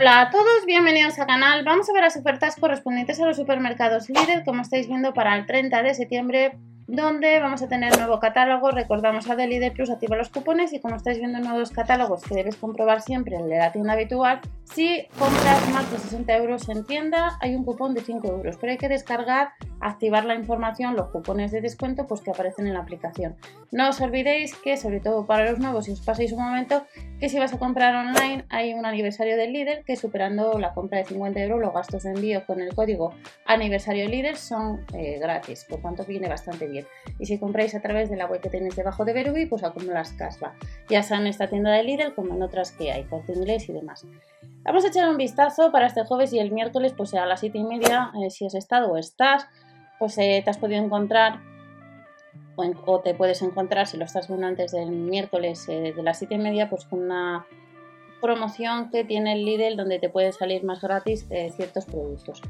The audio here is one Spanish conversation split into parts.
Hola a todos, bienvenidos al canal. Vamos a ver las ofertas correspondientes a los supermercados Lidl, como estáis viendo para el 30 de septiembre donde vamos a tener nuevo catálogo. Recordamos a Lidl Plus activa los cupones y como estáis viendo nuevos catálogos que debes comprobar siempre el de la tienda habitual, si compras más de 60 euros en tienda hay un cupón de 5 euros, pero hay que descargar, activar la información, los cupones de descuento pues que aparecen en la aplicación. No os olvidéis que sobre todo para los nuevos, si os pasáis un momento, que si vas a comprar online hay un aniversario del líder que superando la compra de 50 euros los gastos de envío con el código aniversario líder son eh, gratis, por tanto viene bastante bien. Y si compráis a través de la web que tenéis debajo de Verubi, pues acumulas caspa, ya sea en esta tienda de líder como en otras que hay, corte inglés y demás. Vamos a echar un vistazo para este jueves y el miércoles, pues a las 7 y media, eh, si has estado o estás, pues eh, te has podido encontrar o, te puedes encontrar, si lo estás viendo antes del miércoles de las 7 y media, pues con una promoción que tiene el Lidl donde te pueden salir más gratis eh, ciertos productos.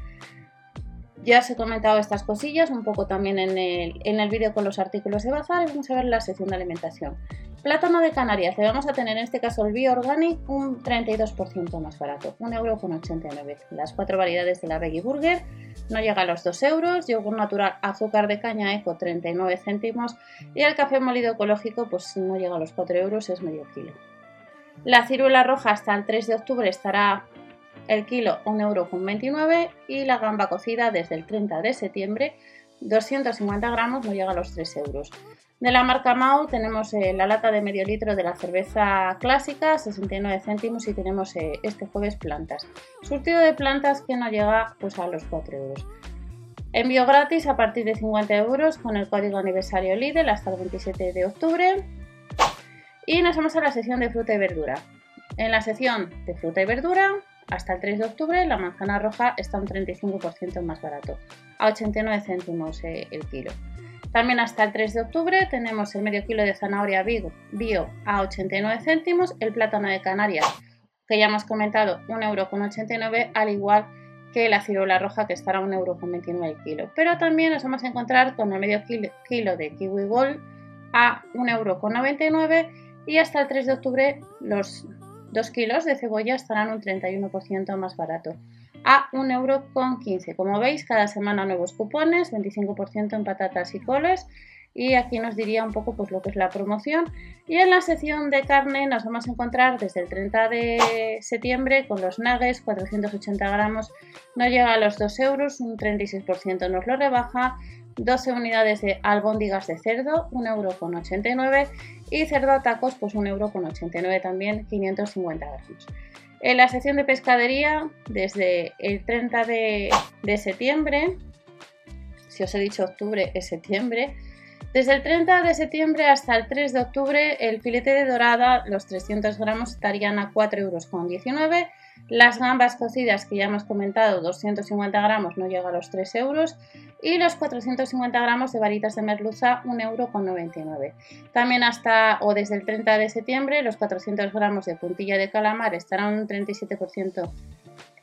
Ya os he comentado estas cosillas un poco también en el, en el vídeo con los artículos de bazar y vamos a ver la sección de alimentación. Plátano de Canarias, le vamos a tener en este caso el Bio Organic un 32% más barato, 1,89€. Las cuatro variedades de la Veggie Burger no llega a los 2 euros, yogur natural azúcar de caña eco 39 céntimos y el café molido ecológico pues no llega a los 4 euros, es medio kilo. La ciruela roja hasta el 3 de octubre estará el kilo 1,29€ y la gamba cocida desde el 30 de septiembre 250 gramos no llega a los 3 euros. De la marca Mau tenemos eh, la lata de medio litro de la cerveza clásica, 69 céntimos y tenemos eh, este jueves plantas. Surtido de plantas que no llega pues, a los 4 euros. Envío gratis a partir de 50 euros con el código aniversario Lidl hasta el 27 de octubre. Y nos vamos a la sección de fruta y verdura. En la sección de fruta y verdura, hasta el 3 de octubre, la manzana roja está un 35% más barato, a 89 céntimos eh, el kilo. También hasta el 3 de octubre tenemos el medio kilo de zanahoria bio a 89 céntimos, el plátano de Canarias, que ya hemos comentado, 1,89€, al igual que la ciruela roja, que estará a 1,29€ el kilo. Pero también nos vamos a encontrar con el medio kilo de kiwi gold a 1,99€ y hasta el 3 de octubre los 2 kilos de cebolla estarán un 31% más barato a 1,15€. Como veis, cada semana nuevos cupones, 25% en patatas y coles. Y aquí nos diría un poco pues, lo que es la promoción. Y en la sección de carne nos vamos a encontrar desde el 30 de septiembre con los nuggets, 480 gramos, no llega a los 2 euros, un 36% nos lo rebaja. 12 unidades de albóndigas de cerdo, 1,89€ y cerdo a tacos, pues 1,89€ también, 550 gramos. En la sección de pescadería, desde el 30 de, septiembre, si os he dicho octubre, es septiembre, desde el 30 de septiembre hasta el 3 de octubre, el filete de dorada, los 300 gramos, estarían a 4,19 euros. Las gambas cocidas, que ya hemos comentado, 250 gramos, no llega a los 3 euros y los 450 gramos de varitas de merluza 1,99€. También hasta o desde el 30 de septiembre los 400 gramos de puntilla de calamar estarán un 37%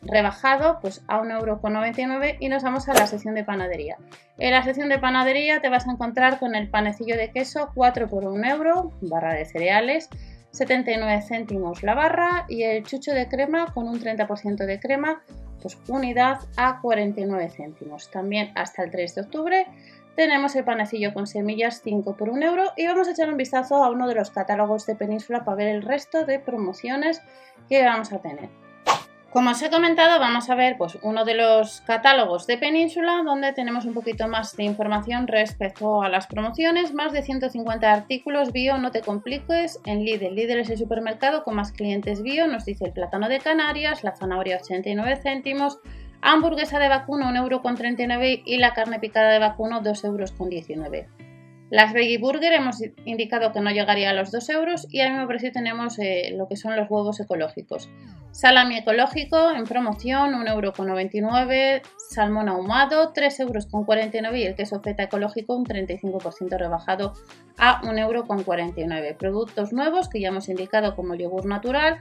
rebajado pues a 1,99€ y nos vamos a la sección de panadería. En la sección de panadería te vas a encontrar con el panecillo de queso 4 por 1 euro, barra de cereales, 79 céntimos la barra y el chucho de crema con un 30% de crema pues unidad a 49 céntimos. También hasta el 3 de octubre tenemos el panecillo con semillas 5 por 1 euro y vamos a echar un vistazo a uno de los catálogos de Península para ver el resto de promociones que vamos a tener. Como os he comentado, vamos a ver pues, uno de los catálogos de Península donde tenemos un poquito más de información respecto a las promociones. Más de 150 artículos bio, no te compliques, en Lidl. Lidl es el supermercado con más clientes bio, nos dice el plátano de Canarias, la zanahoria 89 céntimos, hamburguesa de vacuno 1,39€ y la carne picada de vacuno 2,19€. Las Veggie Burger hemos indicado que no llegaría a los 2 euros y al mismo precio tenemos eh, lo que son los huevos ecológicos. Salami ecológico en promoción 1,99€, salmón ahumado 3,49€ y el queso feta ecológico un 35% rebajado a 1,49€. Productos nuevos que ya hemos indicado como el yogur natural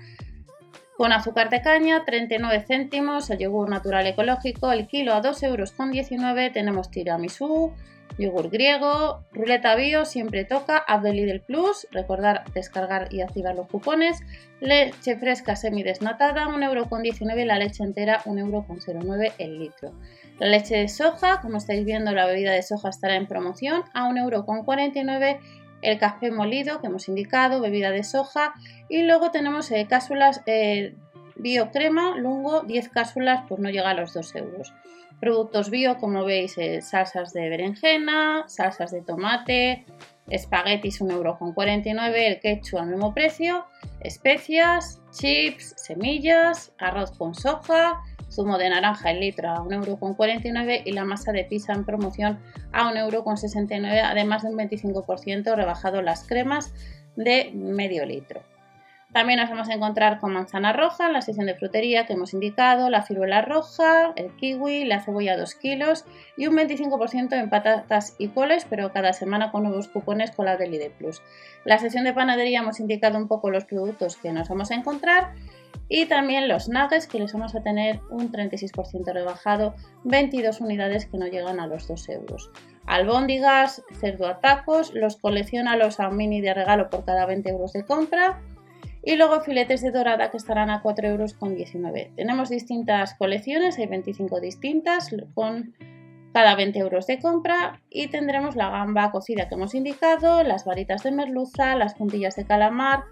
con azúcar de caña 39 céntimos, el yogur natural ecológico, el kilo a 2,19€ tenemos tiramisú, yogur griego, ruleta bio, siempre toca, app de Lidl Plus, recordar descargar y activar los cupones, leche fresca semidesnatada, 1,19€ y la leche entera 1,09€ el litro. La leche de soja, como estáis viendo, la bebida de soja estará en promoción a 1,49€ el café molido que hemos indicado, bebida de soja y luego tenemos eh, cápsulas eh, bio crema, lungo, 10 cápsulas, pues no llega a los 2 euros. Productos bio, como veis, eh, salsas de berenjena, salsas de tomate, espaguetis 1,49€, el ketchup al mismo precio, especias, chips, semillas, arroz con soja, zumo de naranja el litro a 1,49€ y la masa de pizza en promoción a 1,69€, además de un 25% rebajado las cremas de medio litro. También nos vamos a encontrar con manzana roja en la sección de frutería que hemos indicado, la ciruela roja, el kiwi, la cebolla 2 kilos y un 25% en patatas y coles, pero cada semana con nuevos cupones con la del Plus. La sección de panadería hemos indicado un poco los productos que nos vamos a encontrar y también los nuggets que les vamos a tener un 36% rebajado, 22 unidades que no llegan a los 2 euros. Albóndigas, cerdo a tacos, los colecciona los a mini de regalo por cada 20 euros de compra y luego filetes de dorada que estarán a 4,19 euros. Tenemos distintas colecciones, hay 25 distintas con cada 20 euros de compra y tendremos la gamba cocida que hemos indicado, las varitas de merluza, las puntillas de calamar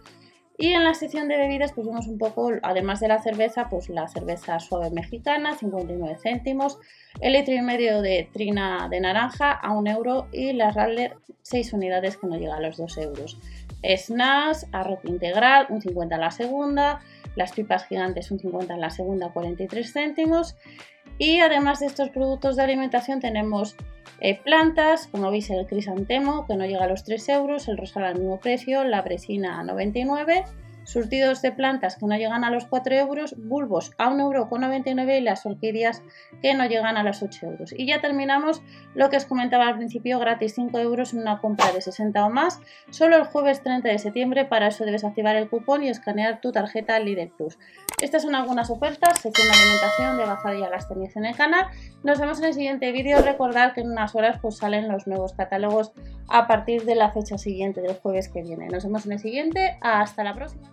y en la sección de bebidas pues vemos un poco, además de la cerveza, pues la cerveza suave mexicana, 59 céntimos, el litro y medio de trina de naranja a 1 euro y la Radler 6 unidades que no llega a los 2 euros. Snacks, arroz integral, un 50 en la segunda, las pipas gigantes un 50 en la segunda, 43 céntimos. Y además de estos productos de alimentación tenemos eh, plantas, como veis el crisantemo que no llega a los 3 euros, el rosal al mismo precio, la bresina a 99 surtidos de plantas que no llegan a los 4 euros, bulbos a 1,99 euro y las orquídeas que no llegan a los 8 euros. Y ya terminamos lo que os comentaba al principio, gratis 5 euros en una compra de 60 o más, solo el jueves 30 de septiembre, para eso debes activar el cupón y escanear tu tarjeta Lidl Plus. Estas son algunas ofertas, sección alimentación, de bajada ya las tenéis en el canal. Nos vemos en el siguiente vídeo, recordad que en unas horas pues salen los nuevos catálogos a partir de la fecha siguiente del jueves que viene. Nos vemos en el siguiente, hasta la próxima.